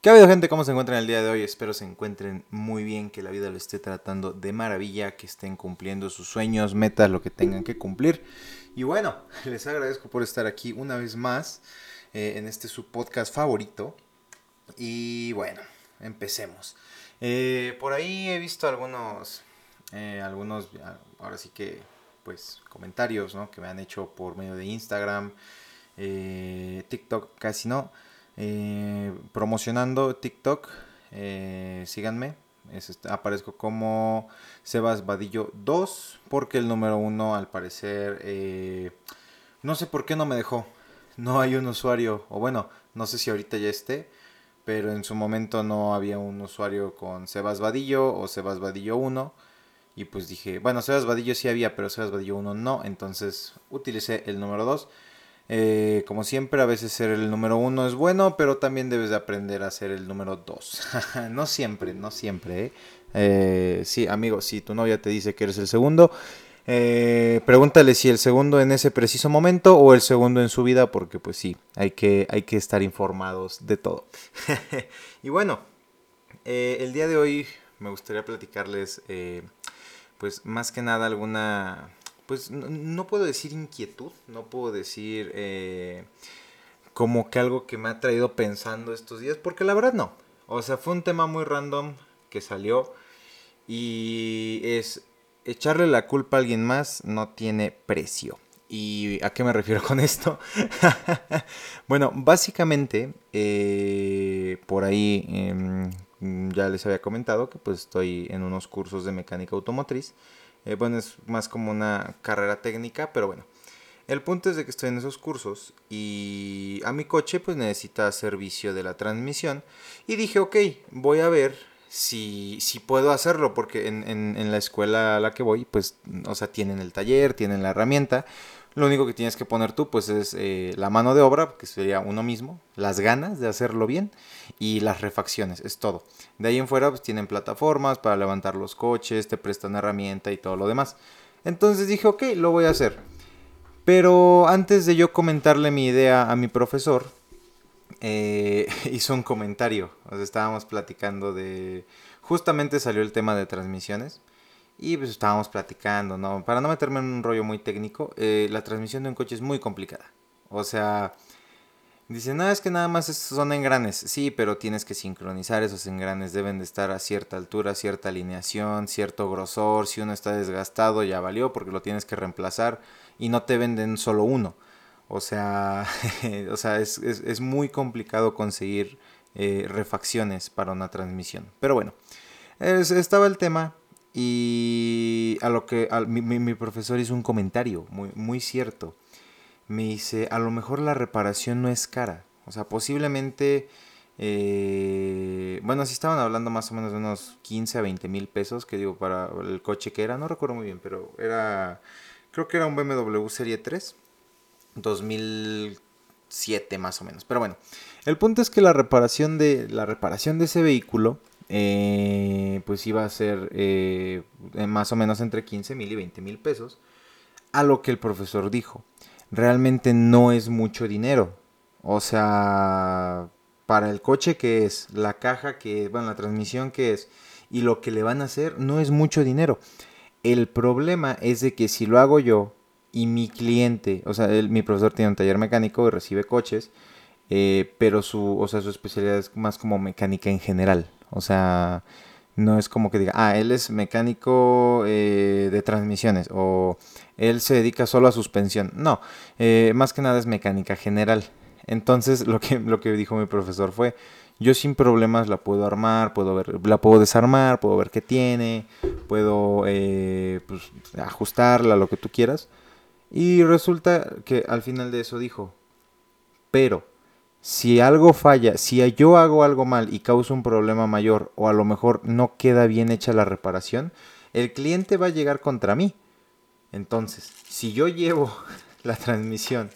¿Qué ha habido gente? ¿Cómo se encuentran el día de hoy? Espero se encuentren muy bien, que la vida lo esté tratando de maravilla, que estén cumpliendo sus sueños, metas, lo que tengan que cumplir. Y bueno, les agradezco por estar aquí una vez más eh, en este su podcast favorito. Y bueno, empecemos. Eh, por ahí he visto algunos, eh, algunos, ahora sí que, pues, comentarios, ¿no? Que me han hecho por medio de Instagram, TikTok, casi no. Eh, promocionando TikTok. Eh, síganme. Este, aparezco como Sebas Vadillo 2. Porque el número 1 al parecer... Eh, no sé por qué no me dejó. No hay un usuario. O bueno, no sé si ahorita ya esté. Pero en su momento no había un usuario con Sebas Vadillo o Sebas Vadillo 1. Y pues dije, bueno, Sebas Vadillo sí había, pero Sebas Vadillo 1 no. Entonces utilicé el número 2. Eh, como siempre, a veces ser el número uno es bueno, pero también debes de aprender a ser el número dos. no siempre, no siempre. ¿eh? ¿eh? sí, amigo, si tu novia te dice que eres el segundo, eh, pregúntale si el segundo en ese preciso momento o el segundo en su vida, porque pues sí, hay que, hay que estar informados de todo. y bueno, el día de hoy me gustaría platicarles, pues más que nada alguna pues no, puedo decir inquietud, no puedo decir eh, como que algo que me ha traído pensando estos días, porque la verdad no. O sea, fue un tema muy random que salió y es echarle la culpa a alguien más no tiene precio. ¿Y a qué me refiero con esto? bueno, básicamente, eh, por ahí em, ya les había comentado que pues estoy en unos cursos de mecánica automotriz. Eh, bueno, es más como una carrera técnica, pero bueno. El punto es de que estoy en esos cursos y a mi coche pues necesita servicio de la transmisión. Y dije, ok, voy a ver si, si puedo hacerlo, porque en, en, la escuela a la que voy, pues, o sea, tienen el taller, tienen la herramienta. Lo único que tienes que poner tú, pues, es eh, la mano de obra, que sería uno mismo, las ganas de hacerlo bien y las refacciones, es todo. De ahí en fuera, pues, tienen plataformas para levantar los coches, te prestan herramienta y todo lo demás. Entonces dije, ok, lo voy a hacer. Pero antes de yo comentarle mi idea a mi profesor, eh, hizo un comentario. Estábamos platicando de... Justamente salió el tema de transmisiones. Y pues estábamos platicando, ¿no? Para no meterme en un rollo muy técnico, eh, la transmisión de un coche es muy complicada. O sea, dice, no, es que nada más son engranes. Sí, pero tienes que sincronizar esos engranes. Deben de estar a cierta altura, cierta alineación, cierto grosor. Si uno está desgastado, ya valió porque lo tienes que reemplazar. Y no te venden solo uno. O sea, o sea es, muy complicado conseguir eh, refacciones para una transmisión. Pero bueno, estaba el tema y a lo que mi, profesor hizo un comentario muy, cierto. Me dice, a lo mejor la reparación no es cara. O sea, posiblemente... Eh, bueno, si estaban hablando más o menos de unos 15 a 20 mil pesos, que digo, para el coche que era, no recuerdo muy bien, pero era, creo que era un BMW Serie 3, 2007 más o menos. Pero bueno, el punto es que la reparación de, la reparación de ese vehículo eh, pues iba a ser eh, más o menos entre 15 mil y 20 mil pesos. A lo que el profesor dijo, realmente no es mucho dinero. O sea, para el coche que es, la caja que, bueno, la transmisión que es y lo que le van a hacer, no es mucho dinero. El problema es de que si lo hago yo y mi cliente, o sea, mi profesor tiene un taller mecánico y recibe coches, eh, pero su, o sea, su especialidad es más como mecánica en general. O sea, no es como que diga, ah, él es mecánico eh, de transmisiones o él se dedica solo a suspensión. No, eh, más que nada es mecánica general. Entonces lo que, lo que dijo mi profesor fue, yo sin problemas la puedo armar, puedo ver, la puedo desarmar, puedo ver qué tiene, puedo eh, pues, ajustarla, lo que tú quieras. Y resulta que al final de eso dijo, pero si algo falla, si yo hago algo mal y causa un problema mayor o a lo mejor no queda bien hecha la reparación, el cliente va a llegar contra mí. Entonces, si yo llevo la transmisión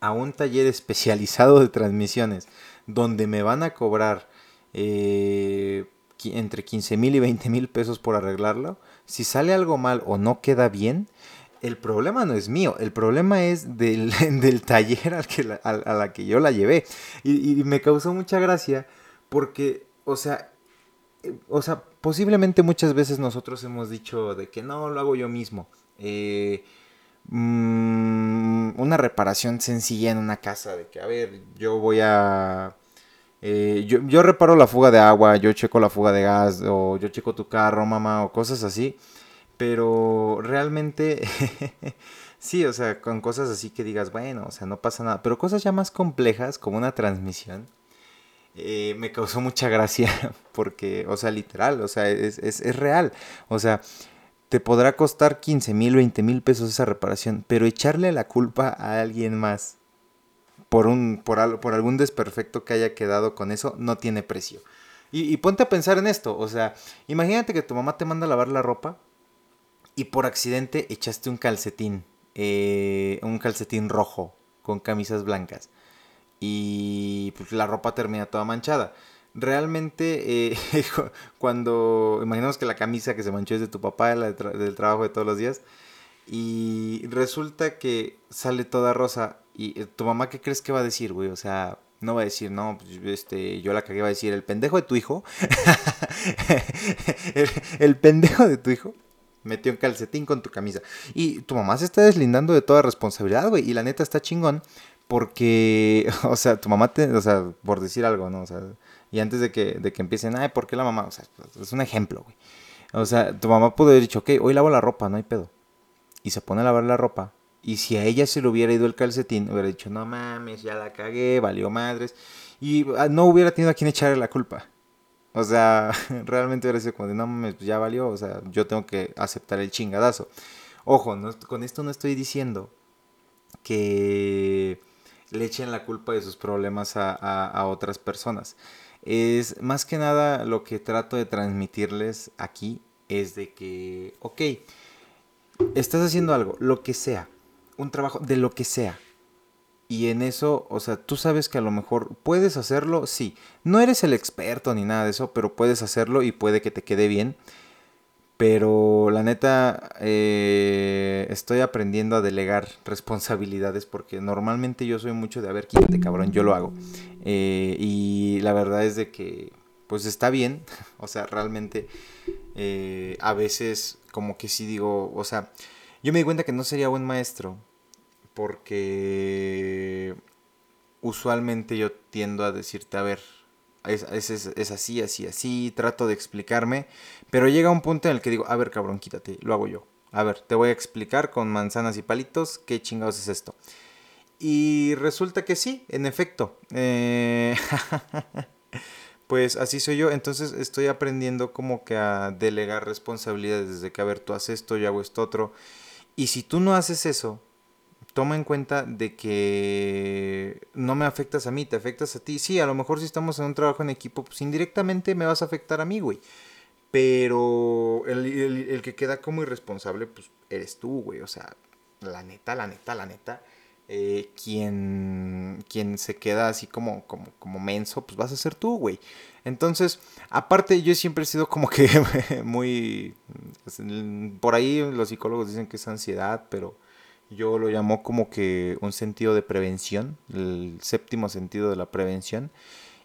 a un taller especializado de transmisiones donde me van a cobrar eh, entre 15 mil y 20 mil pesos por arreglarlo, si sale algo mal o no queda bien, el problema no es mío, el problema es del, taller al que a, la que yo la llevé. Y, me causó mucha gracia Porque, o sea, eh, o sea, posiblemente muchas veces nosotros hemos dicho de que no, lo hago yo mismo. Eh, mm, una reparación sencilla en una casa, de que, a ver, yo voy a... Eh, yo, yo, reparo la fuga de agua, yo checo la fuga de gas, o yo checo tu carro, mamá, o cosas así. Pero realmente, sí, o sea, con cosas así que digas, bueno, o sea, no pasa nada. Pero cosas ya más complejas, como una transmisión, eh, me causó mucha gracia porque, o sea, literal, o sea, es, es, real. O sea, te podrá costar 15 mil, 20 mil pesos esa reparación, pero echarle la culpa a alguien más por, un, por, por algún desperfecto que haya quedado con eso no tiene precio. Y, ponte a pensar en esto, o sea, imagínate que tu mamá te manda a lavar la ropa y por accidente echaste un calcetín, eh, un calcetín rojo con camisas blancas y pues la ropa termina toda manchada. Realmente, eh, cuando imaginamos que la camisa que se manchó es de tu papá, la del trabajo de todos los días, y resulta que sale toda rosa, y eh, tu mamá, ¿qué crees que va a decir, güey? O sea, no va a decir, no, pues, este, yo la cagué, va a decir, el pendejo de tu hijo, el pendejo de tu hijo metió un calcetín con tu camisa. Y tu mamá se está deslindando de toda responsabilidad, güey. Y la neta está chingón. Porque, o sea, tu mamá te, o sea, por decir algo, ¿no? O sea, y antes de que, de que empiecen, ay, ¿por qué la mamá? O sea, es un ejemplo, güey. O sea, tu mamá pudo haber dicho, ok, hoy lavo la ropa, no hay pedo. Y se pone a lavar la ropa. Y si a ella se le hubiera ido el calcetín, hubiera dicho, no mames, ya la cagué, valió madres. Y ah, no hubiera tenido a quien echarle la culpa. O sea, realmente hubiera sido como no mames, ya valió, o sea, yo tengo que aceptar el chingadazo. Ojo, con esto no estoy diciendo que le echen la culpa de sus problemas a, a otras personas. Es más que nada lo que trato de transmitirles aquí es de que, ok, estás haciendo algo, lo que sea, un trabajo de lo que sea, y en eso, o sea, tú sabes que a lo mejor puedes hacerlo, sí. No eres el experto ni nada de eso, pero puedes hacerlo y puede que te quede bien. Pero la neta, eh, estoy aprendiendo a delegar responsabilidades porque normalmente yo soy mucho de, a ver, quítate cabrón, yo lo hago. Eh, y la verdad es de que, pues está bien. O sea, realmente eh, a veces como que sí digo, o sea, yo me di cuenta que no sería buen maestro porque usualmente yo tiendo a decirte, a ver, es, así, así, así, trato de explicarme, pero llega un punto en el que digo, a ver, cabrón, quítate, lo hago yo. A ver, te voy a explicar con manzanas y palitos qué chingados es esto. Y resulta que sí, en efecto. Eh, pues así soy yo. Entonces estoy aprendiendo como que a delegar responsabilidades desde que, a ver, tú haces esto, yo hago esto otro. Y si tú no haces eso, toma en cuenta de que no me afectas a mí, te afectas a ti. Sí, a lo mejor si estamos en un trabajo en equipo, pues indirectamente me vas a afectar a mí, güey. Pero el, que queda como irresponsable, pues eres tú, güey. O sea, la neta, la neta, la neta. Eh, quien, quien se queda así como, como, como menso, pues vas a ser tú, güey. Entonces, aparte, yo siempre he sido como que muy... Pues, por ahí los psicólogos dicen que es ansiedad, pero yo lo llamo como que un sentido de prevención, el séptimo sentido de la prevención.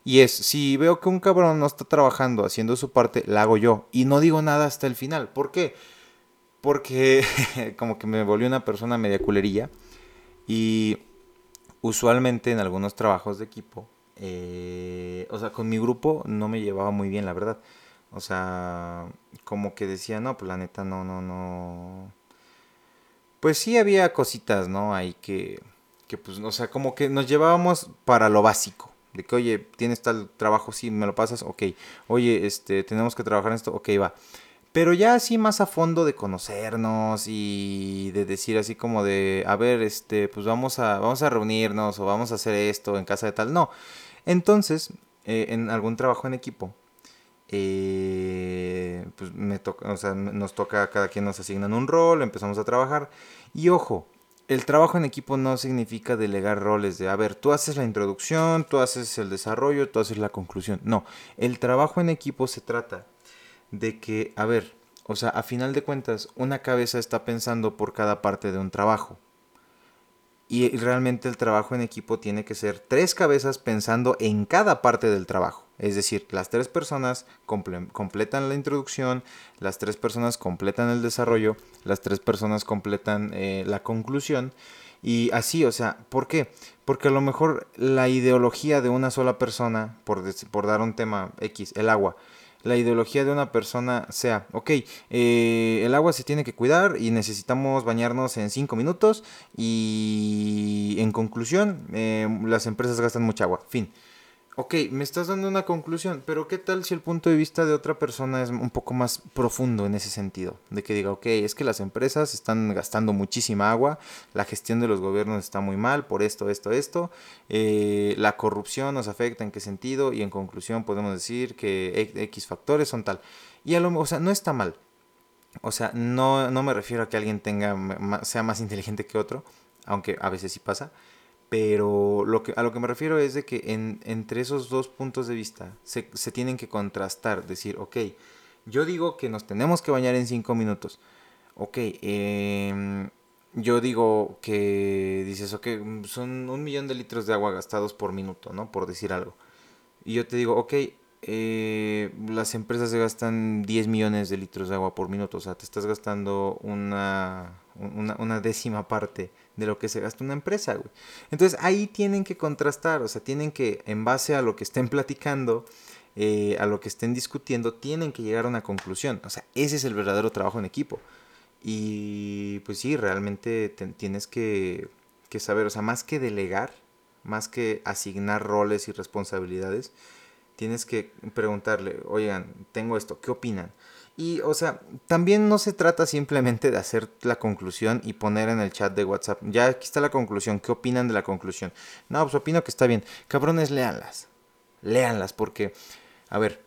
Y es, si veo que un cabrón no está trabajando, haciendo su parte, la hago yo. Y no digo nada hasta el final. ¿Por qué? Porque como que me volví una persona media culerilla. Y usualmente en algunos trabajos de equipo, eh, o sea, con mi grupo no me llevaba muy bien, la verdad. O sea, como que decía, no, pues la neta no, no, no pues sí había cositas, ¿no? Ahí que, que pues, o sea, como que nos llevábamos para lo básico. De que, oye, tienes tal trabajo, sí, me lo pasas, ok. Oye, este, tenemos que trabajar en esto, ok, va. Pero ya así más a fondo de conocernos y de decir así como de, a ver, este, pues vamos a, vamos a reunirnos o vamos a hacer esto en casa de tal. No. Entonces, eh, en algún trabajo en equipo, eh, pues me toca, o sea, nos toca, cada quien nos asignan un rol, empezamos a trabajar. Y ojo, el trabajo en equipo no significa delegar roles de, a ver, tú haces la introducción, tú haces el desarrollo, tú haces la conclusión. No, el trabajo en equipo se trata de que, a ver, o sea, a final de cuentas, una cabeza está pensando por cada parte de un trabajo. Y realmente el trabajo en equipo tiene que ser tres cabezas pensando en cada parte del trabajo. Es decir, las tres personas completan la introducción, las tres personas completan el desarrollo, las tres personas completan eh, la conclusión. Y así, o sea, ¿por qué? Porque a lo mejor la ideología de una sola persona, por, por dar un tema X, el agua, la ideología de una persona sea, ok, eh, el agua se tiene que cuidar y necesitamos bañarnos en 5 minutos y en conclusión, eh, las empresas gastan mucha agua, fin. Ok, me estás dando una conclusión, pero ¿qué tal si el punto de vista de otra persona es un poco más profundo en ese sentido? De que diga, ok, es que las empresas están gastando muchísima agua, la gestión de los gobiernos está muy mal por esto, esto, esto, eh, la corrupción nos afecta en qué sentido y en conclusión podemos decir que X factores son tal. Y a lo o sea, no está mal. O sea, no, no me refiero a que alguien tenga, sea más inteligente que otro, aunque a veces sí pasa pero lo que, a lo que me refiero es de que en, entre esos dos puntos de vista se, tienen que contrastar, decir, ok, yo digo que nos tenemos que bañar en cinco minutos. Ok, em, yo digo que dices, ok, son un millón de litros de agua gastados por minuto, ¿no? Por decir algo. Y yo te digo, ok, eh, las empresas se gastan 10 millones de litros de agua por minuto, o sea, te estás gastando una, una, décima parte de lo que se gasta una empresa, güey. Entonces ahí tienen que contrastar, o sea, tienen que, en base a lo que estén platicando, eh, a lo que estén discutiendo, tienen que llegar a una conclusión. O sea, ese es el verdadero trabajo en equipo. Y pues sí, realmente tienes que, que saber, o sea, más que delegar, más que asignar roles y responsabilidades, tienes que preguntarle, oigan, tengo esto, ¿qué opinan? Y, o sea, también no se trata simplemente de hacer la conclusión y poner en el chat de WhatsApp, ya aquí está la conclusión, ¿qué opinan de la conclusión? No, pues opino que está bien. Cabrones, léanlas. Léanlas, porque, a ver,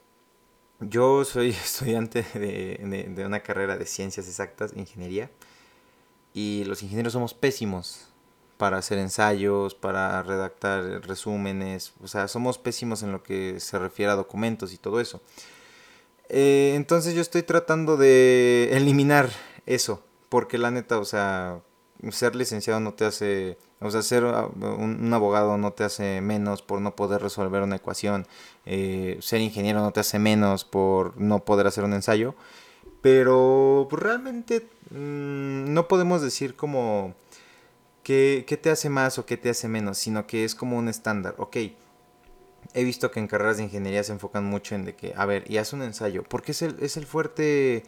yo soy estudiante de, de una carrera de ciencias exactas, ingeniería, y los ingenieros somos pésimos para hacer ensayos, para redactar resúmenes, o sea, somos pésimos en lo que se refiere a documentos y todo eso. Eh, entonces yo estoy tratando de eliminar eso, porque la neta, o sea, ser licenciado no te hace, o sea, ser ah, un, abogado no te hace menos por no poder resolver una ecuación, eh, ser ingeniero no te hace menos por no poder hacer un ensayo, pero pues, realmente mm, no podemos decir como qué, te hace más o qué te hace menos, sino que es como un estándar. Ok, he visto que en carreras de ingeniería se enfocan mucho en de que, a ver, y haz un ensayo, porque es el, es el fuerte,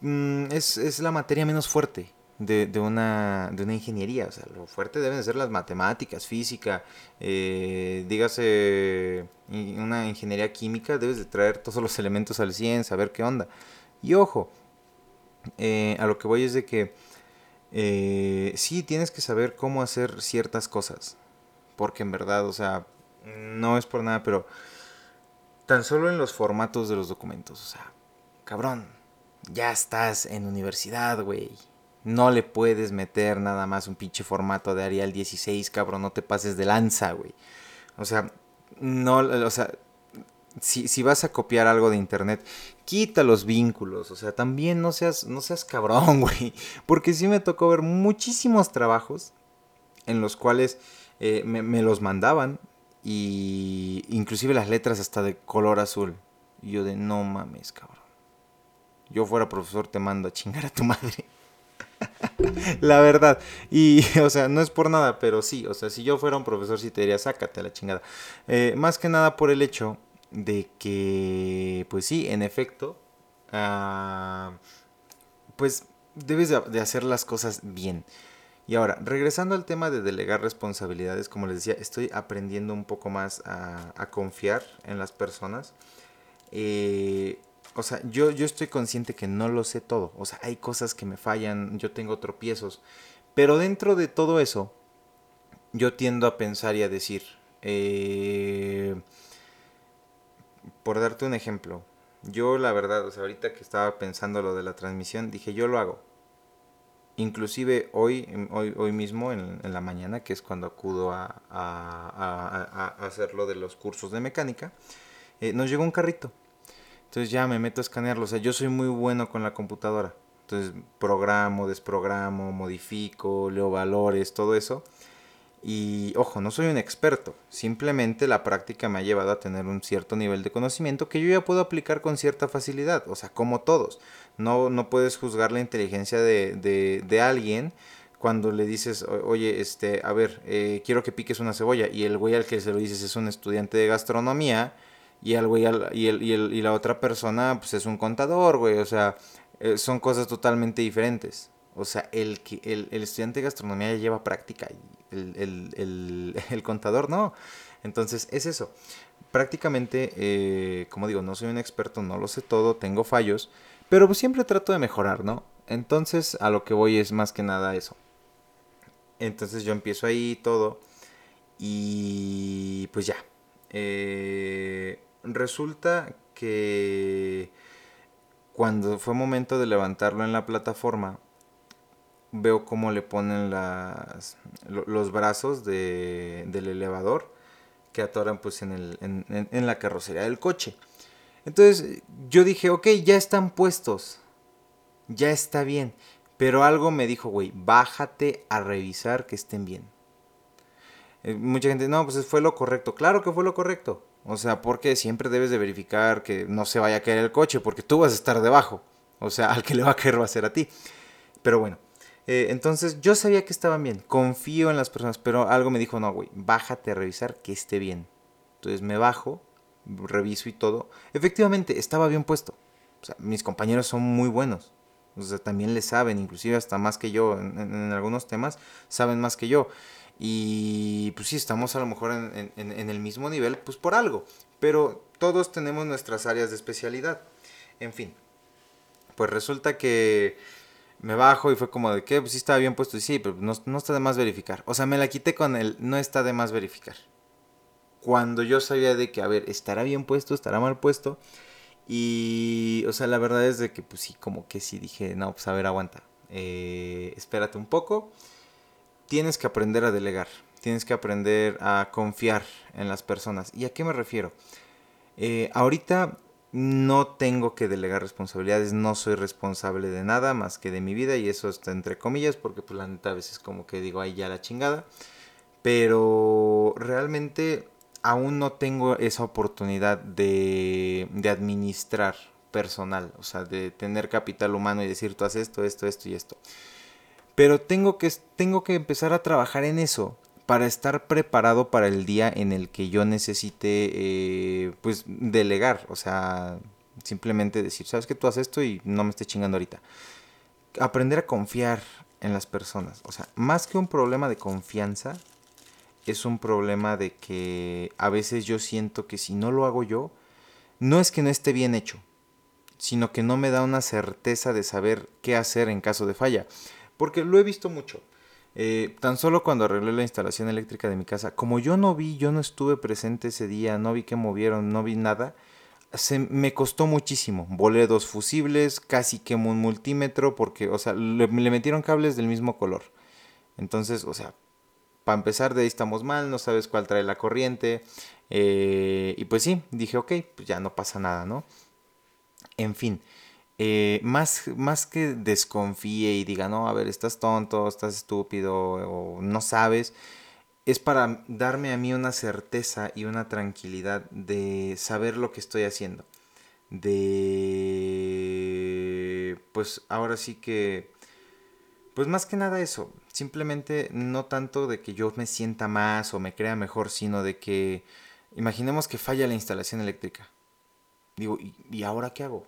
mm, es, la materia menos fuerte. De, una, de una ingeniería, o sea, lo fuerte deben ser las matemáticas, física, eh, dígase una ingeniería química, debes de traer todos los elementos al 100, saber qué onda. Y ojo, eh, a lo que voy es de que eh, sí tienes que saber cómo hacer ciertas cosas. Porque en verdad, o sea, no es por nada, pero tan solo en los formatos de los documentos, o sea, cabrón, ya estás en universidad, güey. No le puedes meter nada más un pinche formato de Arial 16, cabrón, no te pases de lanza, güey. O sea, no, o sea, si, si, vas a copiar algo de internet, quita los vínculos. O sea, también no seas, no seas cabrón, güey. Porque sí me tocó ver muchísimos trabajos en los cuales eh, me, los mandaban. Y inclusive las letras hasta de color azul. Y yo de no mames, cabrón. Yo fuera profesor te mando a chingar a tu madre. la verdad. Y, o sea, no es por nada, pero sí. O sea, si yo fuera un profesor, sí te diría, sácate a la chingada. Eh, más que nada por el hecho de que, pues sí, en efecto, ah, pues debes de, hacer las cosas bien. Y ahora, regresando al tema de delegar responsabilidades, como les decía, estoy aprendiendo un poco más a, confiar en las personas. Eh, o sea, yo, yo estoy consciente que no lo sé todo. O sea, hay cosas que me fallan, yo tengo tropiezos. Pero dentro de todo eso, yo tiendo a pensar y a decir, eh, por darte un ejemplo, yo la verdad, o sea, ahorita que estaba pensando lo de la transmisión, dije, yo lo hago. Inclusive hoy, hoy, hoy mismo, en, la mañana, que es cuando acudo a, a, hacer lo de los cursos de mecánica, eh, nos llegó un carrito. Entonces ya me meto a escanearlo. O sea, yo soy muy bueno con la computadora. Entonces programo, desprogramo, modifico, leo valores, todo eso. Y ojo, no soy un experto, simplemente la práctica me ha llevado a tener un cierto nivel de conocimiento que yo ya puedo aplicar con cierta facilidad, o sea, como todos. No, no puedes juzgar la inteligencia de, de, de alguien cuando le dices, oye, este, a ver, eh, quiero que piques una cebolla, y el güey al que se lo dices es un estudiante de gastronomía, y el güey y, el, y, el, y la otra persona, pues es un contador, güey, o sea, eh, son cosas totalmente diferentes. O sea, el, el, el estudiante de gastronomía ya lleva práctica y el, el contador no. Entonces, es eso. Prácticamente, eh, como digo, no soy un experto, no lo sé todo, tengo fallos, pero pues siempre trato de mejorar, ¿no? Entonces, a lo que voy es más que nada eso. Entonces yo empiezo ahí todo y pues ya. Eh, resulta que cuando fue momento de levantarlo en la plataforma, veo cómo le ponen los brazos de, del elevador que atoran pues en, la carrocería del coche. Entonces yo dije, ok, ya están puestos, ya está bien, pero algo me dijo, güey, bájate a revisar que estén bien. Eh, mucha gente, no, pues fue lo correcto. Claro que fue lo correcto. O sea, porque siempre debes de verificar que no se vaya a caer el coche, porque tú vas a estar debajo. O sea, al que le va a caer va a ser a ti. Pero bueno, eh, entonces yo sabía que estaban bien, confío en las personas, pero algo me dijo, no, güey, bájate a revisar que esté bien. Entonces me bajo, reviso y todo. Efectivamente, estaba bien puesto. Mis compañeros son muy buenos. También le saben, inclusive hasta más que yo, en, en algunos temas, saben más que yo. Y pues sí, estamos a lo mejor en, en, el mismo nivel, pues por algo. Pero todos tenemos nuestras áreas de especialidad. En fin, pues resulta que me bajo y fue como de que, pues sí estaba bien puesto. Y sí, pero no, no está de más verificar. O sea, me la quité con el no está de más verificar. Cuando yo sabía de que, a ver, estará bien puesto, estará mal puesto. Y, o sea, la verdad es de que, pues sí, como que sí dije, no, pues a ver, aguanta. Eh, espérate un poco tienes que aprender a delegar, tienes que aprender a confiar en las personas. ¿Y a qué me refiero? Eh, ahorita no tengo que delegar responsabilidades, no soy responsable de nada más que de mi vida y eso está entre comillas porque pues la neta a veces como que digo ahí ya la chingada, pero realmente aún no tengo esa oportunidad de, de administrar personal, o sea, de tener capital humano y decir tú haces esto, esto, esto y esto. Pero tengo que, tengo que empezar a trabajar en eso para estar preparado para el día en el que yo necesite, eh, pues, delegar. O sea, simplemente decir, sabes que tú haces esto y no me estés chingando ahorita. Aprender a confiar en las personas. O sea, más que un problema de confianza, es un problema de que a veces yo siento que si no lo hago yo, no es que no esté bien hecho, sino que no me da una certeza de saber qué hacer en caso de falla. Porque lo he visto mucho. Eh, tan solo cuando arreglé la instalación eléctrica de mi casa, como yo no vi, yo no estuve presente ese día, no vi que movieron, no vi nada, se me costó muchísimo. Volé dos fusibles, casi quemó un multímetro porque, o sea, le, metieron cables del mismo color. Entonces, o sea, para empezar de ahí estamos mal, no sabes cuál trae la corriente. Eh, y pues sí, dije, ok, pues ya no pasa nada, ¿no? En fin, eh, más, más que desconfíe y diga, no, a ver, estás tonto, estás estúpido o no sabes, es para darme a mí una certeza y una tranquilidad de saber lo que estoy haciendo. De... Pues ahora sí que... Pues más que nada eso, simplemente no tanto de que yo me sienta más o me crea mejor, sino de que imaginemos que falla la instalación eléctrica. Digo, ¿y, ¿y ahora qué hago?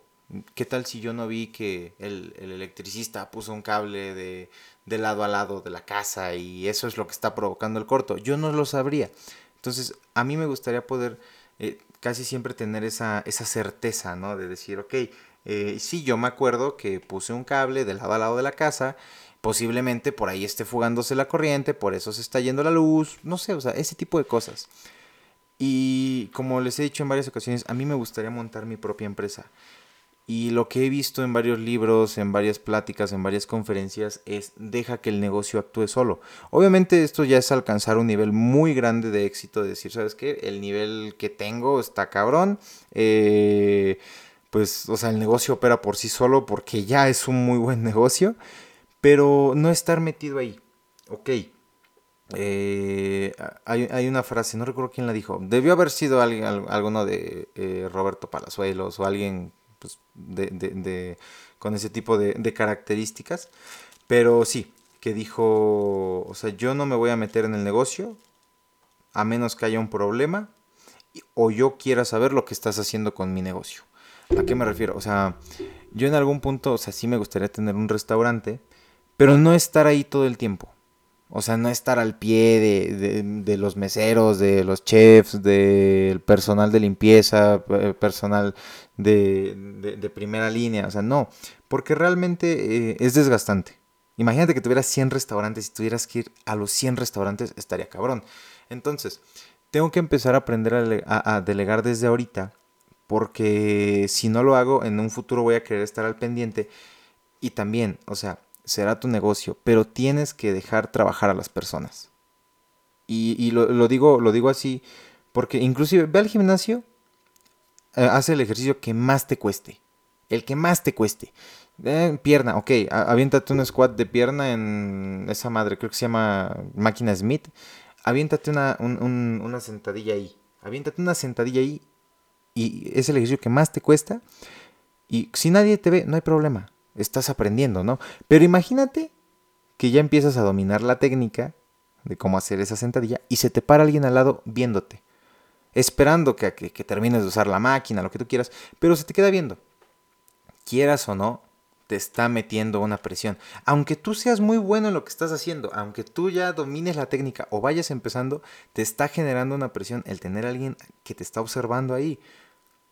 ¿Qué tal si yo no vi que el, electricista puso un cable de, lado a lado de la casa y eso es lo que está provocando el corto? Yo no lo sabría. Entonces, a mí me gustaría poder eh, casi siempre tener esa, esa certeza, ¿no? De decir, ok, eh, sí, yo me acuerdo que puse un cable de lado a lado de la casa, posiblemente por ahí esté fugándose la corriente, por eso se está yendo la luz, no sé, o sea, ese tipo de cosas. Y como les he dicho en varias ocasiones, a mí me gustaría montar mi propia empresa. Y lo que he visto en varios libros, en varias pláticas, en varias conferencias es deja que el negocio actúe solo. Obviamente esto ya es alcanzar un nivel muy grande de éxito, de decir, ¿sabes qué? El nivel que tengo está cabrón. Eh, pues, o sea, el negocio opera por sí solo porque ya es un muy buen negocio. Pero no estar metido ahí. Ok. eh, hay, una frase, no recuerdo quién la dijo, debió haber sido alguien, alguno de eh, Roberto Palazuelos o alguien pues, de, con ese tipo de, características, pero sí, que dijo, o sea, yo no me voy a meter en el negocio a menos que haya un problema o yo quiera saber lo que estás haciendo con mi negocio. ¿A qué me refiero? O sea, yo en algún punto, o sea, sí me gustaría tener un restaurante, pero no estar ahí todo el tiempo. O sea, no estar al pie de, los meseros, de los chefs, del personal de limpieza, personal de, primera línea. O sea, no, porque realmente eh, es desgastante. Imagínate que tuvieras 100 restaurantes y tuvieras que ir a los 100 restaurantes, estaría cabrón. Entonces, tengo que empezar a aprender a delegar desde ahorita, porque si no lo hago, en un futuro voy a querer estar al pendiente. Y también, o sea, será tu negocio, pero tienes que dejar trabajar a las personas. Y, lo, digo, lo digo así porque inclusive ve al gimnasio, eh, hace el ejercicio que más te cueste, el que más te cueste. Pierna, ok, aviéntate un squat de pierna en esa madre, creo que se llama máquina Smith. Aviéntate una, una sentadilla ahí. Aviéntate una sentadilla ahí y es el ejercicio que más te cuesta. Y si nadie te ve, no hay problema estás aprendiendo, ¿no? Pero imagínate que ya empiezas a dominar la técnica de cómo hacer esa sentadilla y se te para alguien al lado viéndote, esperando que, que, termines de usar la máquina, lo que tú quieras, pero se te queda viendo. Quieras o no, te está metiendo una presión. Aunque tú seas muy bueno en lo que estás haciendo, aunque tú ya domines la técnica o vayas empezando, te está generando una presión el tener alguien que te está observando ahí.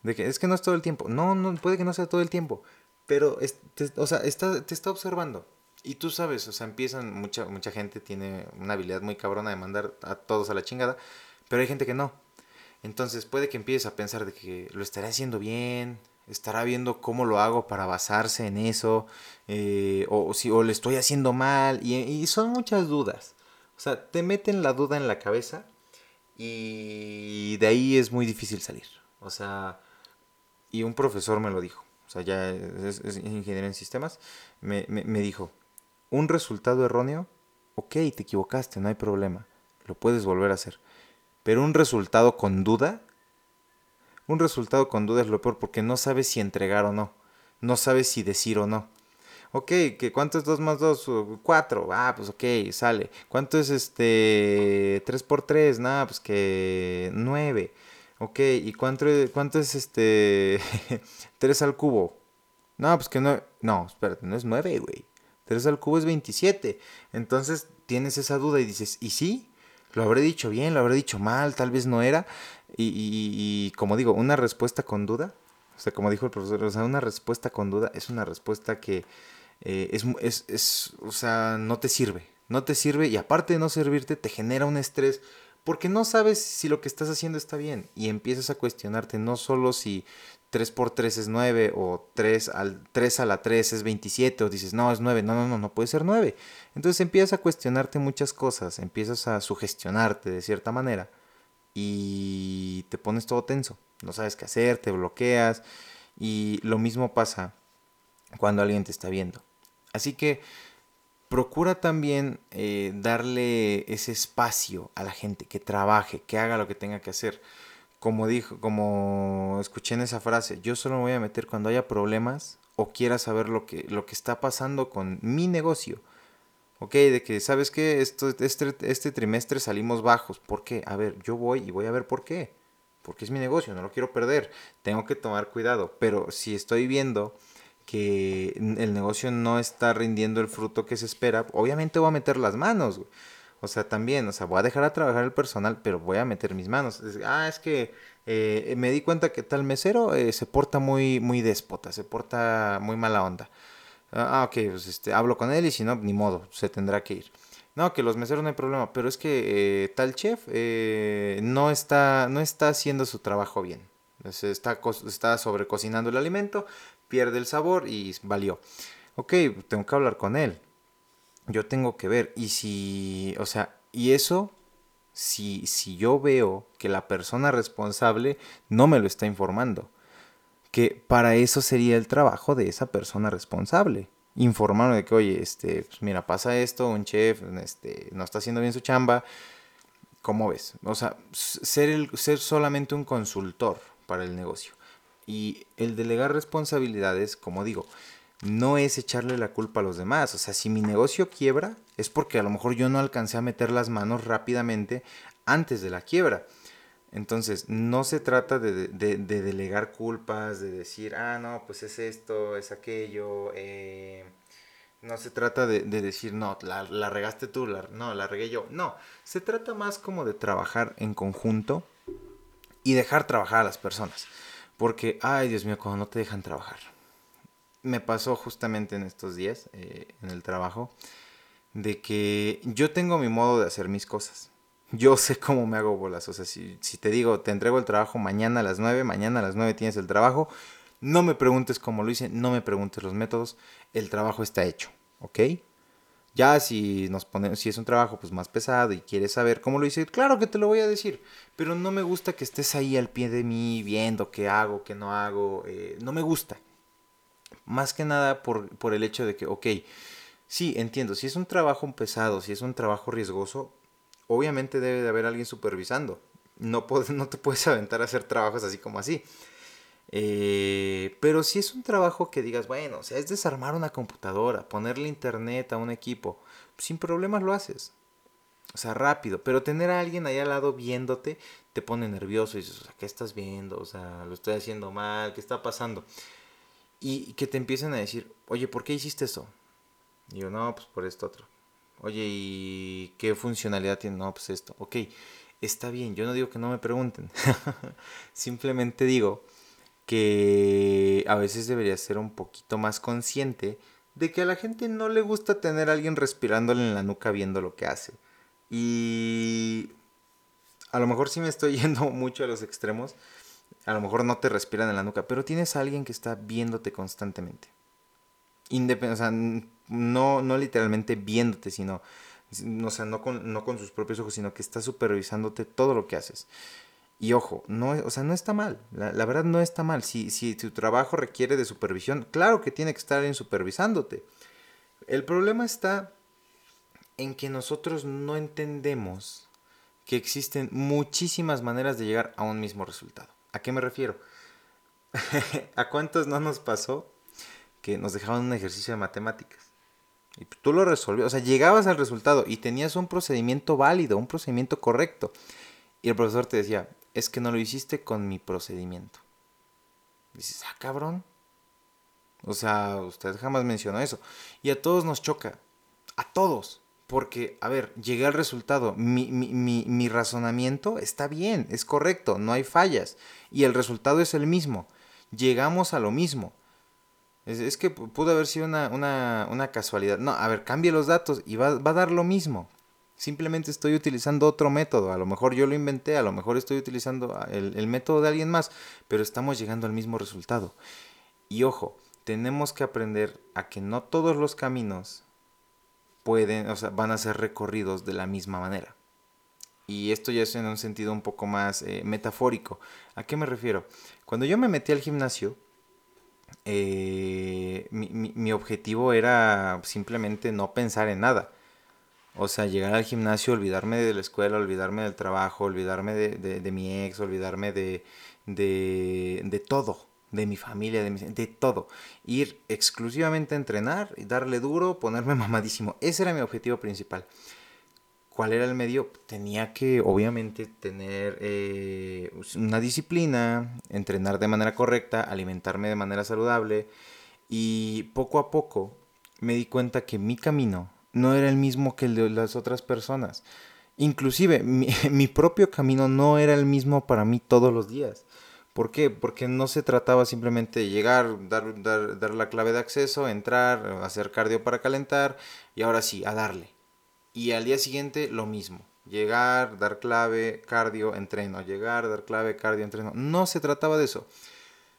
De que es que no es todo el tiempo. No, no, puede que no sea todo el tiempo pero, te, o sea, está, te está observando. Y tú sabes, o sea, empiezan, mucha, mucha gente tiene una habilidad muy cabrona de mandar a todos a la chingada, pero hay gente que no. Entonces puede que empieces a pensar de que lo estaré haciendo bien, estará viendo cómo lo hago para basarse en eso, eh, o, si, o le estoy haciendo mal, y, y, son muchas dudas. O sea, te meten la duda en la cabeza y de ahí es muy difícil salir. O sea, y un profesor me lo dijo sea, ya es, ingeniero en sistemas, me, dijo, un resultado erróneo, ok, te equivocaste, no hay problema, lo puedes volver a hacer. Pero un resultado con duda, un resultado con duda es lo peor porque no sabes si entregar o no, no sabes si decir o no. Ok, ¿que ¿cuánto es 2 más 2? 4. Ah, pues ok, sale. ¿Cuánto es este 3 por 3? Nada, pues que 9. Ok, ¿y cuánto, es este 3 al cubo? No, pues que no. No, espérate, no es 9, güey. 3 al cubo es 27. Entonces tienes esa duda y dices, ¿y sí? Lo habré dicho bien, lo habré dicho mal, tal vez no era. Y, como digo, una respuesta con duda, o sea, como dijo el profesor, o sea, una respuesta con duda es una respuesta que eh, es, es, es, o sea, no te sirve. No te sirve y aparte de no servirte, te genera un estrés porque no sabes si lo que estás haciendo está bien y empiezas a cuestionarte no solo si 3 por 3 es 9 o 3, al, 3 a la 3 es 27 o dices, no, es 9, no, no, no, no puede ser 9. Entonces empiezas a cuestionarte muchas cosas, empiezas a sugestionarte de cierta manera y te pones todo tenso, no sabes qué hacer, te bloqueas y lo mismo pasa cuando alguien te está viendo. Así que procura también eh, darle ese espacio a la gente que trabaje, que haga lo que tenga que hacer. Como dijo, como escuché en esa frase, yo solo me voy a meter cuando haya problemas o quiera saber lo que, lo que está pasando con mi negocio. Ok, de que, ¿sabes qué? Esto, este, este trimestre salimos bajos. ¿Por qué? A ver, yo voy y voy a ver por qué. Porque es mi negocio, no lo quiero perder. Tengo que tomar cuidado. Pero si estoy viendo que el negocio no está rindiendo el fruto que se espera, obviamente voy a meter las manos. O sea, también, o sea, voy a dejar a trabajar el personal, pero voy a meter mis manos. ah, es que eh, me di cuenta que tal mesero eh, se porta muy, muy déspota, se porta muy mala onda. Ah, ah, ok, pues este, hablo con él y si no, ni modo, se tendrá que ir. No, que los meseros no hay problema, pero es que eh, tal chef no, está, no está haciendo su trabajo bien. está, está sobrecocinando el alimento, pierde el sabor y valió. Ok, tengo que hablar con él. Yo tengo que ver. Y si, o sea, y eso, si, si yo veo que la persona responsable no me lo está informando. Que para eso sería el trabajo de esa persona responsable. informarme de que, oye, este, pues mira, pasa esto, un chef este, no está haciendo bien su chamba, ¿cómo ves? O sea, ser, el, ser solamente un consultor para el negocio. Y el delegar responsabilidades, como digo, no es echarle la culpa a los demás. O sea, si mi negocio quiebra, es porque a lo mejor yo no alcancé a meter las manos rápidamente antes de la quiebra. Entonces, no se trata de, delegar culpas, de decir, ah, no, pues es esto, es aquello. Eh, no se trata de, decir, no, la, regaste tú, no, la regué yo. No, se trata más como de trabajar en conjunto y dejar trabajar a las personas. Porque, ay, Dios mío, cuando no te dejan trabajar. Me pasó justamente en estos días, eh, en el trabajo, de que yo tengo mi modo de hacer mis cosas yo sé cómo me hago bolas. O sea, si, te digo, te entrego el trabajo mañana a las 9, mañana a las 9 tienes el trabajo, no me preguntes cómo lo hice, no me preguntes los métodos, el trabajo está hecho, ¿ok? Ya si nos ponemos, si es un trabajo pues más pesado y quieres saber cómo lo hice, claro que te lo voy a decir, pero no me gusta que estés ahí al pie de mí viendo qué hago, qué no hago, eh, no me gusta. Más que nada por, por el hecho de que, ok, sí, entiendo, si es un trabajo pesado, si es un trabajo riesgoso, obviamente debe de haber alguien supervisando. No, no te puedes aventar a hacer trabajos así como así. Eh, pero si es un trabajo que digas, bueno, o sea, es desarmar una computadora, ponerle internet a un equipo, sin problemas lo haces. O sea, rápido. Pero tener a alguien ahí al lado viéndote te pone nervioso y dices, o sea, ¿qué estás viendo? O sea, lo estoy haciendo mal, ¿qué está pasando? Y que te empiecen a decir, oye, ¿por qué hiciste eso? Y yo, no, pues por esto otro. Oye, ¿y qué funcionalidad tiene? No, pues esto. Ok, está bien, yo no digo que no me pregunten. Simplemente digo que a veces debería ser un poquito más consciente de que a la gente no le gusta tener a alguien respirándole en la nuca viendo lo que hace. Y a lo mejor sí me estoy yendo mucho a los extremos. A lo mejor no te respiran en la nuca, pero tienes a alguien que está viéndote constantemente. O sea, no, no literalmente viéndote, sino, sea, no con, no con sus propios ojos, sino que está supervisándote todo lo que haces. Y ojo, no, o sea, no está mal, la, verdad no está mal. Si, si tu trabajo requiere de supervisión, claro que tiene que estar alguien supervisándote. El problema está en que nosotros no entendemos que existen muchísimas maneras de llegar a un mismo resultado. ¿A qué me refiero? ¿A cuántos no nos pasó que nos dejaban un ejercicio de matemáticas? Y tú lo resolvías, o sea, llegabas al resultado y tenías un procedimiento válido, un procedimiento correcto. Y el profesor te decía, es que no lo hiciste con mi procedimiento. dices, ah, cabrón. O sea, usted jamás mencionó eso. Y a todos nos choca. A todos. Porque, a ver, llegué al resultado. Mi, mi, mi, mi razonamiento está bien, es correcto, no hay fallas. Y el resultado es el mismo. Llegamos a lo mismo. Es, que pudo haber sido una, casualidad. No, a ver, cambie los datos y va, a dar lo mismo. Simplemente estoy utilizando otro método. A lo mejor yo lo inventé, a lo mejor estoy utilizando ah, el, método de alguien más, pero estamos llegando al mismo resultado. Y ojo, tenemos que aprender a que no todos los caminos pueden, o sea, van a ser recorridos de la misma manera. Y esto ya es en un sentido un poco más eh, metafórico. ¿A qué me refiero? Cuando yo me metí al gimnasio, eh, mi, objetivo era simplemente no pensar en nada. O sea, llegar al gimnasio, olvidarme de la escuela, olvidarme del trabajo, olvidarme de, mi ex, olvidarme de, de, todo, de mi familia, de, de todo. Ir exclusivamente a entrenar, darle duro, ponerme mamadísimo. Ese era mi objetivo principal. ¿Cuál era el medio? Tenía que, obviamente, tener eh, una disciplina, entrenar de manera correcta, alimentarme de manera saludable. Y poco a poco me di cuenta que mi camino no era el mismo que el de las otras personas. Inclusive, mi, propio camino no era el mismo para mí todos los días. ¿Por qué? Porque no se trataba simplemente de llegar, dar, dar, dar la clave de acceso, entrar, hacer cardio para calentar y ahora sí, a darle y al día siguiente lo mismo. Llegar, dar clave, cardio, entreno. Llegar, dar clave, cardio, entreno. No se trataba de eso,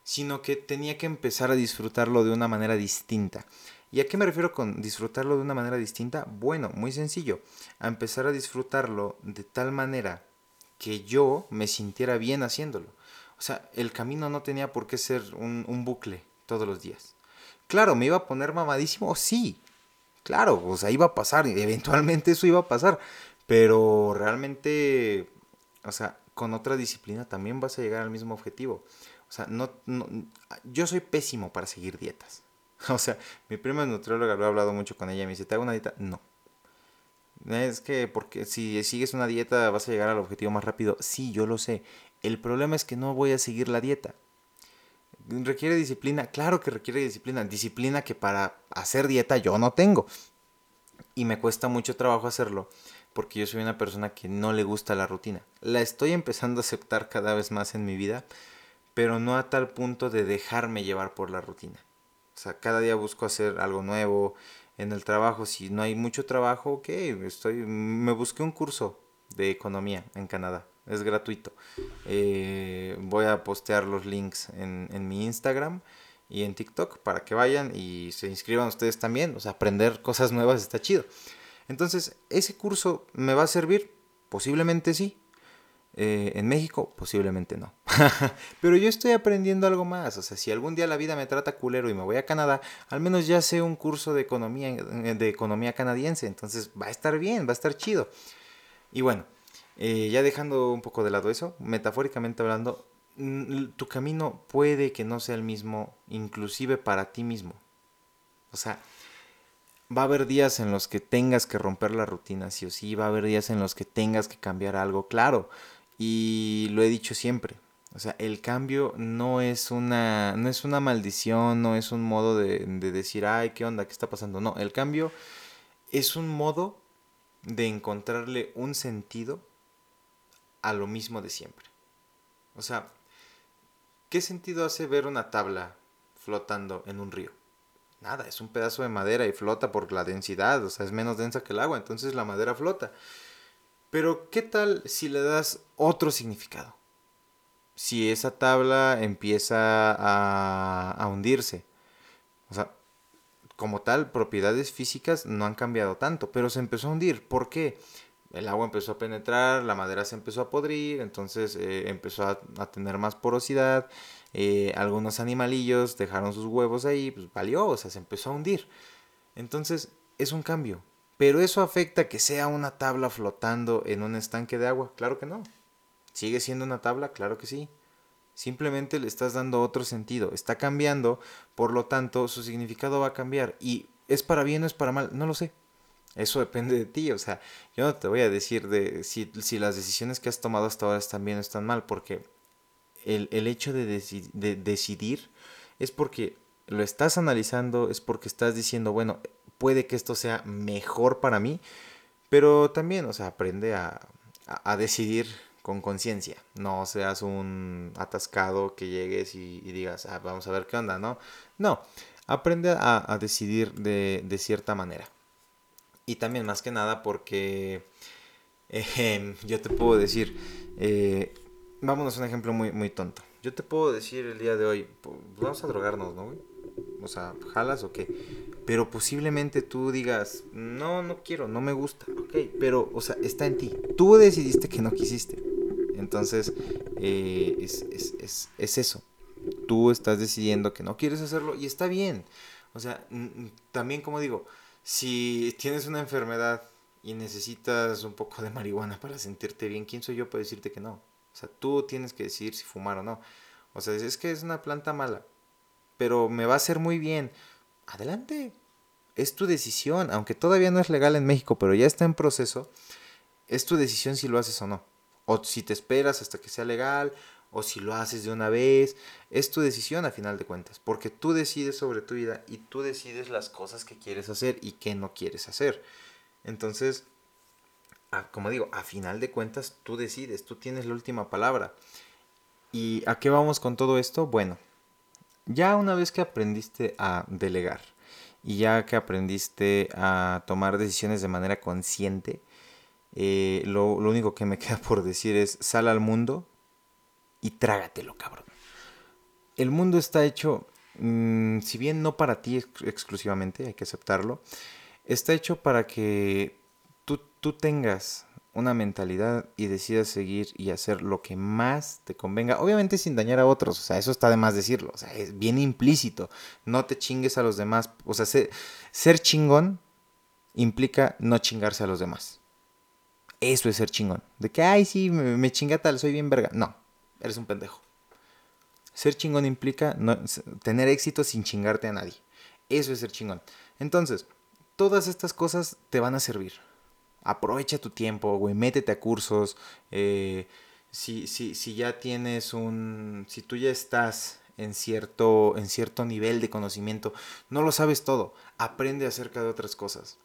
sino que tenía que empezar a disfrutarlo de una manera distinta. ¿Y a qué me refiero con disfrutarlo de una manera distinta? Bueno, muy sencillo. A empezar a disfrutarlo de tal manera que yo me sintiera bien haciéndolo. O sea, el camino no tenía por qué ser un, bucle todos los días. Claro, ¿me iba a poner mamadísimo? Sí, claro, o sea, iba a pasar, eventualmente eso iba a pasar, pero realmente, o sea, con otra disciplina también vas a llegar al mismo objetivo. O sea, no, yo soy pésimo para seguir dietas. O sea, mi prima nutrióloga lo he hablado mucho con ella, me dice, ¿te hago una dieta? No. Es que porque si sigues una dieta vas a llegar al objetivo más rápido. Sí, yo lo sé. El problema es que no voy a seguir la dieta. ¿Requiere disciplina? Claro que requiere disciplina. Disciplina que para hacer dieta yo no tengo. Y me cuesta mucho trabajo hacerlo porque yo soy una persona que no le gusta la rutina. La estoy empezando a aceptar cada vez más en mi vida, pero no a tal punto de dejarme llevar por la rutina. O sea, cada día busco hacer algo nuevo en el trabajo. Si no hay mucho trabajo, ok, estoy, me busqué un curso de economía en Canadá. Es gratuito. Eh, voy a postear los links en, en mi Instagram y en TikTok para que vayan y se inscriban ustedes también. O sea, aprender cosas nuevas está chido. Entonces, ¿ese curso me va a servir? Posiblemente sí. Eh, en México, posiblemente no. Pero yo estoy aprendiendo algo más. O sea, si algún día la vida me trata culero y me voy a Canadá, al menos ya sé un curso de economía, eh, de economía canadiense. Entonces va a estar bien, va a estar chido. Y bueno, eh, ya dejando un poco de lado eso, metafóricamente hablando, tu camino puede que no sea el mismo, inclusive para ti mismo. O sea, va a haber días en los que tengas que romper la rutina, sí o sí, va a haber días en los que tengas que cambiar algo, claro. Y lo he dicho siempre. O sea, el cambio no es una, no es una maldición, no es un modo de, de decir, ay, ¿qué onda? ¿Qué está pasando? No, el cambio es un modo de encontrarle un sentido a lo mismo de siempre. O sea, ¿qué sentido hace ver una tabla flotando en un río? Nada, es un pedazo de madera y flota por la densidad, o sea, es menos densa que el agua, entonces la madera flota. Pero, ¿qué tal si le das otro significado? Si esa tabla empieza a, hundirse. O sea, como tal, propiedades físicas no han cambiado tanto, pero se empezó a hundir. ¿Por qué? El agua empezó a penetrar, la madera se empezó a podrir, entonces eh, empezó a, a, tener más porosidad, eh, algunos animalillos dejaron sus huevos ahí, pues valió, o sea, se empezó a hundir. Entonces, es un cambio. Pero eso afecta que sea una tabla flotando en un estanque de agua. Claro que no. ¿Sigue siendo una tabla? Claro que sí. Simplemente le estás dando otro sentido. Está cambiando, por lo tanto, su significado va a cambiar. Y es para bien o es para mal, no lo sé. Eso depende de ti. O sea, yo no te voy a decir de si, las decisiones que has tomado hasta ahora están bien o están mal, porque el, hecho de, de decidir es porque lo estás analizando, es porque estás diciendo, bueno, puede que esto sea mejor para mí, pero también, o sea, aprende a, a, decidir con conciencia, no seas un atascado que llegues y, digas, ah, vamos a ver qué onda, ¿no? No, aprende a, decidir de, de, cierta manera. Y también más que nada porque eh, yo te puedo decir, eh, vámonos a un ejemplo muy, muy tonto. Yo te puedo decir el día de hoy, pues vamos a drogarnos, ¿no? O sea, ¿jalas o qué? Pero posiblemente tú digas, no, no quiero, no me gusta, ok, pero, o sea, está en ti. Tú decidiste que no quisiste. Entonces, eh, es, es, es, es eso. Tú estás decidiendo que no quieres hacerlo y está bien. O sea, también como digo, si tienes una enfermedad y necesitas un poco de marihuana para sentirte bien, ¿quién soy yo para decirte que no? O sea, tú tienes que decir si fumar o no. O sea, es que es una planta mala, pero me va a hacer muy bien. Adelante. Es tu decisión, aunque todavía no es legal en México, pero ya está en proceso. Es tu decisión si lo haces o no. O si te esperas hasta que sea legal, o si lo haces de una vez. Es tu decisión a final de cuentas, porque tú decides sobre tu vida y tú decides las cosas que quieres hacer y que no quieres hacer. Entonces, como digo, a final de cuentas tú decides, tú tienes la última palabra. ¿Y a qué vamos con todo esto? Bueno, ya una vez que aprendiste a delegar y ya que aprendiste a tomar decisiones de manera consciente, eh, lo, único que me queda por decir es sal al mundo y trágatelo, cabrón. El mundo está hecho, mm, si bien no para ti exclusivamente, hay que aceptarlo, está hecho para que tú, tengas una mentalidad y decidas seguir y hacer lo que más te convenga, obviamente sin dañar a otros, o sea, eso está de más decirlo, o sea, es bien implícito, no te chingues a los demás, o sea, ser, chingón implica no chingarse a los demás. Eso es ser chingón. De que, ay, sí, me, me chinga tal, soy bien verga. No, eres un pendejo. Ser chingón implica tener éxito sin chingarte a nadie. Eso es ser chingón. Entonces, todas estas cosas te van a servir. Aprovecha tu tiempo, güey, métete a cursos. Eh, si, si, si ya tienes un... Si tú ya estás en cierto, en cierto nivel de conocimiento, no lo sabes todo. Aprende acerca de otras cosas.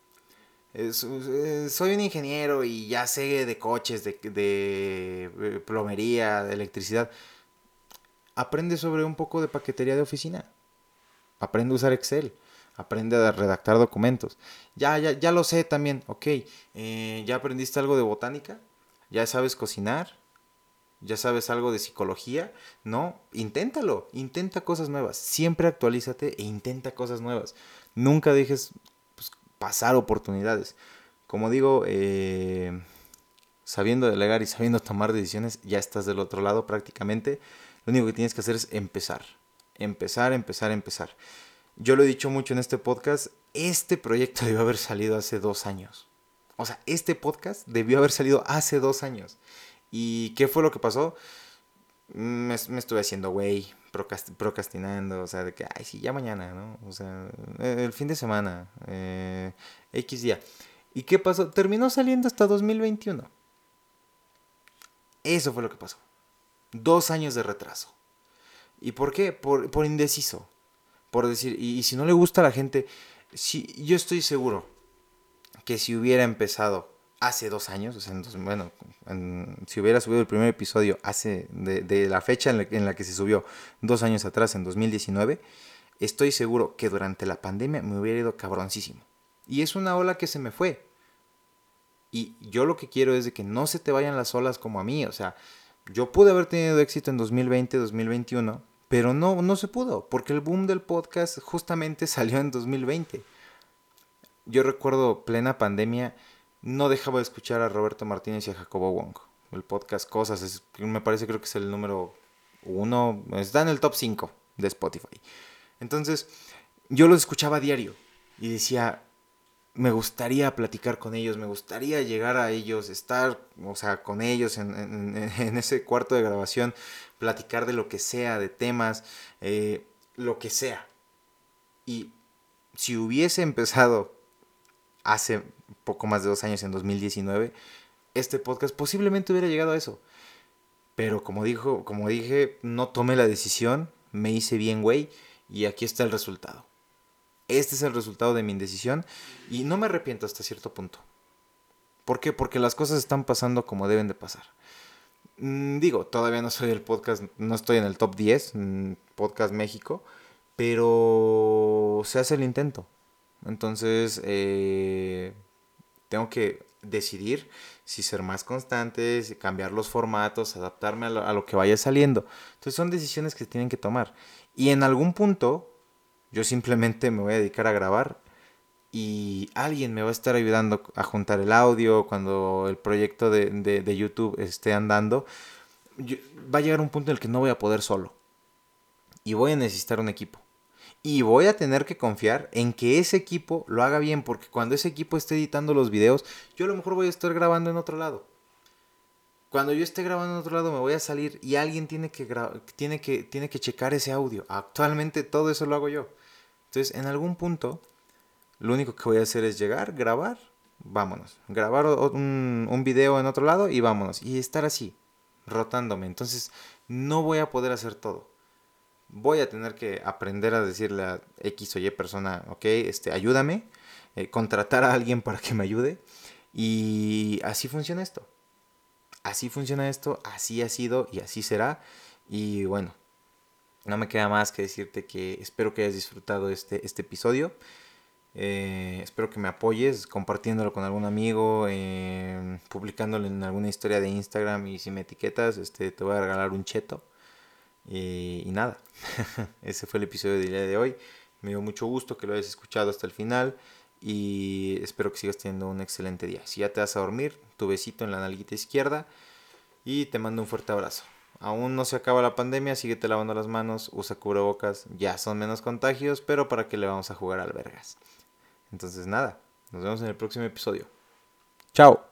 soy un ingeniero y ya sé de coches, de, de, eh, plomería, de electricidad. Aprende sobre un poco de paquetería de oficina. Aprende a usar Excel aprende a redactar documentos. Ya, ya, ya lo sé también, ok, eh, ya aprendiste algo de botánica, ya sabes cocinar, ya sabes algo de psicología, ¿no? Inténtalo, intenta cosas nuevas, siempre actualízate e intenta cosas nuevas. Nunca dejes pues, pasar oportunidades. Como digo, eh, sabiendo delegar y sabiendo tomar decisiones, ya estás del otro lado prácticamente. Lo único que tienes que hacer es empezar, empezar, empezar, empezar. Yo lo he dicho mucho en este podcast, este proyecto debió haber salido hace dos años. O sea, este podcast debió haber salido hace dos años. ¿Y qué fue lo que pasó? Me, estuve haciendo güey, procrastinando, o sea, de que, ay, sí, ya mañana, ¿no? O sea, eh, el fin de semana, eh, X día. ¿Y qué pasó? Terminó saliendo hasta 2021. Eso fue lo que pasó. Dos años de retraso. ¿Y por qué? Por, por indeciso por decir, y, si no le gusta a la gente, si, yo estoy seguro que si hubiera empezado hace dos años, o sea, bueno, si hubiera subido el primer episodio hace, de, la fecha en la, en la, que se subió, dos años atrás, en 2019, estoy seguro que durante la pandemia me hubiera ido cabroncísimo. Y es una ola que se me fue. Y yo lo que quiero es de que no se te vayan las olas como a mí, o sea, yo pude haber tenido éxito en 2020, 2021, pero no, no se pudo, porque el boom del podcast justamente salió en 2020. Yo recuerdo plena pandemia, no dejaba de escuchar a Roberto Martínez y a Jacobo Wong. El podcast Cosas, me parece creo que es el número uno, está en el top 5 de Spotify. Entonces, yo los escuchaba a diario y decía, me gustaría platicar con ellos, me gustaría llegar a ellos, estar, o sea, con ellos en, ese cuarto de grabación, platicar de lo que sea, de temas, eh, lo que sea. Y si hubiese empezado hace poco más de dos años, en 2019, este podcast posiblemente hubiera llegado a eso. Pero como, dijo, como dije, no tomé la decisión, me hice bien, güey, y aquí está el resultado. Este es el resultado de mi indecisión y no me arrepiento hasta cierto punto. ¿Por qué? Porque las cosas están pasando como deben de pasar. Mm, digo, todavía no soy el podcast, no estoy en el top 10, mm, Podcast México, pero se hace el intento. Entonces, eh, tengo que decidir si ser más constante, cambiar los formatos, adaptarme a lo, a lo, que vaya saliendo. Entonces son decisiones que se tienen que tomar. Y en algún punto yo simplemente me voy a dedicar a grabar y alguien me va a estar ayudando a juntar el audio cuando el proyecto de, YouTube esté andando. va a llegar un punto en el que no voy a poder solo. Y voy a necesitar un equipo. Y voy a tener que confiar en que ese equipo lo haga bien, porque cuando ese equipo esté editando los videos, yo a lo mejor voy a estar grabando en otro lado. Cuando yo esté grabando en otro lado me voy a salir y alguien tiene que, tiene que, tiene que checar ese audio. Actualmente todo eso lo hago yo. Entonces, en algún punto, lo único que voy a hacer es llegar, grabar, vámonos. Grabar un, video en otro lado y vámonos. Y estar así, rotándome. Entonces, no voy a poder hacer todo. Voy a tener que aprender a decirle a X o Y persona, ok, este, ayúdame. Eh, contratar a alguien para que me ayude. Y así funciona esto. Así funciona esto, así ha sido y así será. Y bueno, no me queda más que decirte que espero que hayas disfrutado este, este episodio. Eh, espero que me apoyes compartiéndolo con algún amigo, eh, publicándolo en alguna historia de Instagram y si me etiquetas, este, te voy a regalar un cheto. Y nada, ese fue el episodio del día de hoy. Me dio mucho gusto que lo hayas escuchado hasta el final. y espero que sigas teniendo un excelente día. Si ya te vas a dormir, tu besito en la nalguita izquierda y te mando un fuerte abrazo. Aún no se acaba la pandemia, síguete lavando las manos, usa cubrebocas, ya son menos contagios, pero para qué le vamos a jugar al vergas. Entonces nada, nos vemos en el próximo episodio. Chao.